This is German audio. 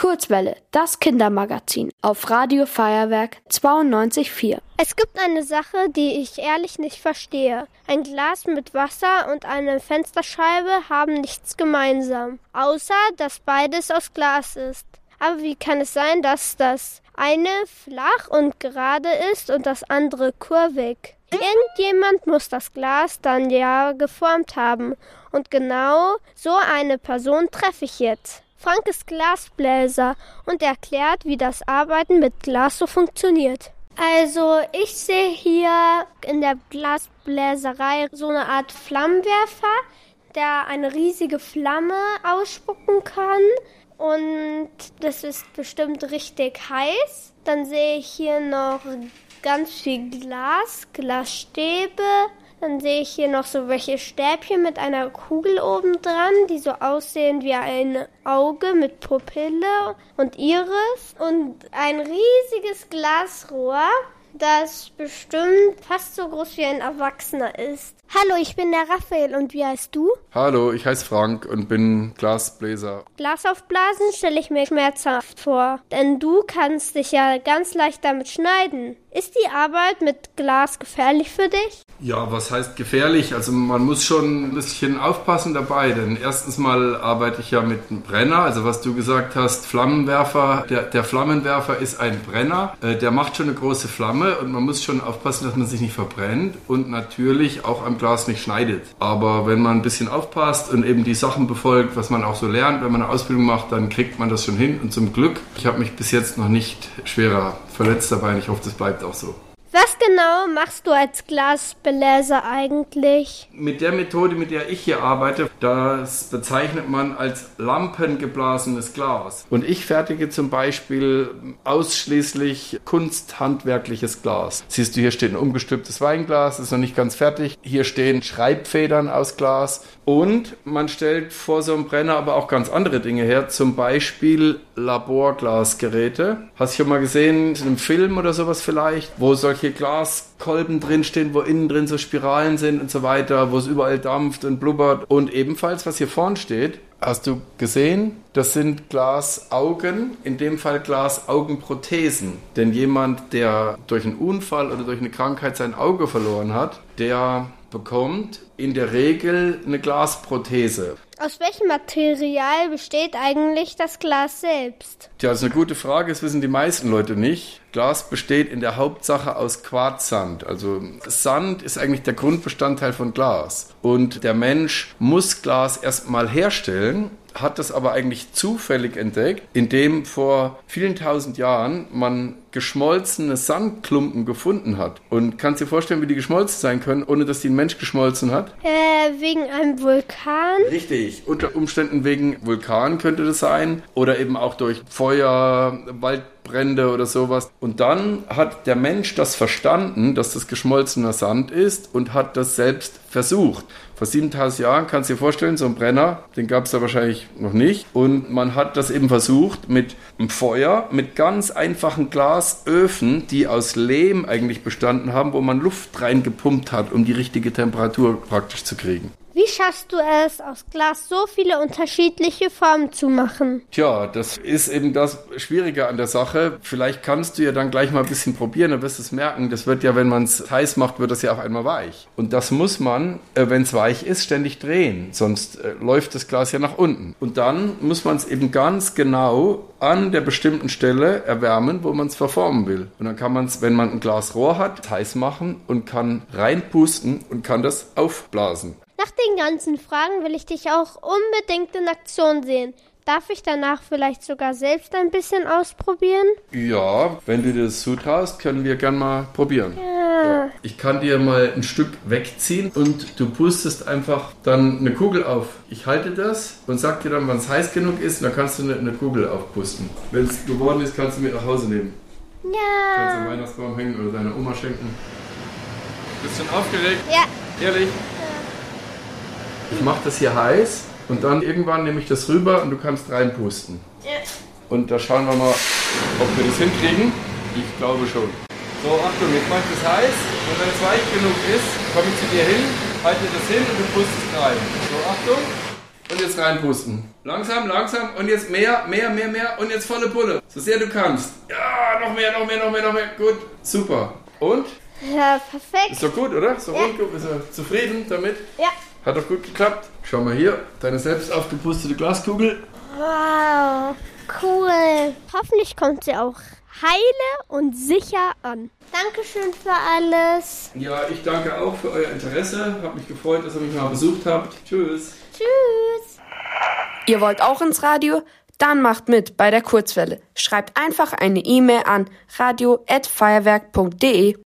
Kurzwelle, das Kindermagazin auf Radio Feuerwerk 92.4. Es gibt eine Sache, die ich ehrlich nicht verstehe. Ein Glas mit Wasser und eine Fensterscheibe haben nichts gemeinsam, außer dass beides aus Glas ist. Aber wie kann es sein, dass das eine flach und gerade ist und das andere kurvig? Irgendjemand muss das Glas dann ja geformt haben. Und genau so eine Person treffe ich jetzt. Frank ist Glasbläser und erklärt, wie das Arbeiten mit Glas so funktioniert. Also ich sehe hier in der Glasbläserei so eine Art Flammenwerfer, der eine riesige Flamme ausspucken kann. Und das ist bestimmt richtig heiß. Dann sehe ich hier noch ganz viel Glas, Glasstäbe, dann sehe ich hier noch so welche Stäbchen mit einer Kugel oben dran, die so aussehen wie ein Auge mit Pupille und Iris und ein riesiges Glasrohr, das bestimmt fast so groß wie ein Erwachsener ist. Hallo, ich bin der Raphael und wie heißt du? Hallo, ich heiße Frank und bin Glasbläser. Glas aufblasen stelle ich mir schmerzhaft vor, denn du kannst dich ja ganz leicht damit schneiden. Ist die Arbeit mit Glas gefährlich für dich? Ja, was heißt gefährlich? Also man muss schon ein bisschen aufpassen dabei, denn erstens mal arbeite ich ja mit einem Brenner, also was du gesagt hast, Flammenwerfer. Der, der Flammenwerfer ist ein Brenner, äh, der macht schon eine große Flamme und man muss schon aufpassen, dass man sich nicht verbrennt und natürlich auch am Glas nicht schneidet. Aber wenn man ein bisschen aufpasst und eben die Sachen befolgt, was man auch so lernt, wenn man eine Ausbildung macht, dann kriegt man das schon hin und zum Glück, ich habe mich bis jetzt noch nicht schwerer verletzt dabei und ich hoffe, das bleibt auch so. Was genau machst du als Glasbeläser eigentlich? Mit der Methode, mit der ich hier arbeite, das bezeichnet man als lampengeblasenes Glas. Und ich fertige zum Beispiel ausschließlich kunsthandwerkliches Glas. Siehst du, hier steht ein umgestülptes Weinglas, ist noch nicht ganz fertig. Hier stehen Schreibfedern aus Glas. Und man stellt vor so einem Brenner aber auch ganz andere Dinge her, zum Beispiel Laborglasgeräte. Hast du schon mal gesehen, in einem Film oder sowas vielleicht, wo solche Glaskolben drinstehen, wo innen drin so Spiralen sind und so weiter, wo es überall dampft und blubbert. Und ebenfalls, was hier vorne steht, hast du gesehen, das sind Glasaugen, in dem Fall Glasaugenprothesen. Denn jemand, der durch einen Unfall oder durch eine Krankheit sein Auge verloren hat, der bekommt in der Regel eine Glasprothese. Aus welchem Material besteht eigentlich das Glas selbst? Tja, das ist eine gute Frage, das wissen die meisten Leute nicht. Glas besteht in der Hauptsache aus Quarzsand. Also Sand ist eigentlich der Grundbestandteil von Glas. Und der Mensch muss Glas erstmal herstellen hat das aber eigentlich zufällig entdeckt, indem vor vielen tausend Jahren man geschmolzene Sandklumpen gefunden hat. Und kannst du dir vorstellen, wie die geschmolzen sein können, ohne dass die ein Mensch geschmolzen hat? Äh, wegen einem Vulkan? Richtig. Unter Umständen wegen Vulkan könnte das sein. Oder eben auch durch Feuer, Waldbrände oder sowas. Und dann hat der Mensch das verstanden, dass das geschmolzener Sand ist und hat das selbst versucht. Vor 7000 Jahren kannst du dir vorstellen, so ein Brenner, den gab es da wahrscheinlich noch nicht. Und man hat das eben versucht mit einem Feuer, mit ganz einfachen Glasöfen, die aus Lehm eigentlich bestanden haben, wo man Luft reingepumpt hat, um die richtige Temperatur praktisch zu kriegen. Wie schaffst du es, aus Glas so viele unterschiedliche Formen zu machen? Tja, das ist eben das Schwierige an der Sache. Vielleicht kannst du ja dann gleich mal ein bisschen probieren, dann wirst du es merken. Das wird ja, wenn man es heiß macht, wird das ja auf einmal weich. Und das muss man, äh, wenn es weich ist, ständig drehen. Sonst äh, läuft das Glas ja nach unten. Und dann muss man es eben ganz genau an der bestimmten Stelle erwärmen, wo man es verformen will. Und dann kann man es, wenn man ein Glas Rohr hat, heiß machen und kann reinpusten und kann das aufblasen. Nach den ganzen Fragen will ich dich auch unbedingt in Aktion sehen. Darf ich danach vielleicht sogar selbst ein bisschen ausprobieren? Ja, wenn du dir das zutraust, können wir gern mal probieren. Ja. Ja. Ich kann dir mal ein Stück wegziehen und du pustest einfach dann eine Kugel auf. Ich halte das und sag dir dann, wann es heiß genug ist, und dann kannst du eine, eine Kugel aufpusten. Wenn es geworden ist, kannst du mit nach Hause nehmen. Ja. Kannst du am Weihnachtsbaum hängen oder deiner Oma schenken. Bist du aufgeregt? Ja. Ehrlich? Ich mache das hier heiß und dann irgendwann nehme ich das rüber und du kannst reinpusten. Ja. Und da schauen wir mal, ob wir das hinkriegen. Ich glaube schon. So, Achtung, jetzt mache ich das heiß und wenn es weich genug ist, komme ich zu dir hin, halte das hin und du pustest rein. So, Achtung. Und jetzt reinpusten. Langsam, langsam. Und jetzt mehr, mehr, mehr, mehr. Und jetzt volle Pulle. So sehr du kannst. Ja, noch mehr, noch mehr, noch mehr, noch mehr. Gut. Super. Und? Ja, perfekt. Ist doch gut, oder? So Ja. rund, bist du zufrieden damit? Ja. Hat doch gut geklappt. Schau mal hier, deine selbst aufgepustete Glaskugel. Wow, cool. Hoffentlich kommt sie auch heile und sicher an. Dankeschön für alles. Ja, ich danke auch für euer Interesse. Hab mich gefreut, dass ihr mich mal besucht habt. Tschüss. Tschüss. Ihr wollt auch ins Radio? Dann macht mit bei der Kurzwelle. Schreibt einfach eine E-Mail an radio@feuerwerk.de.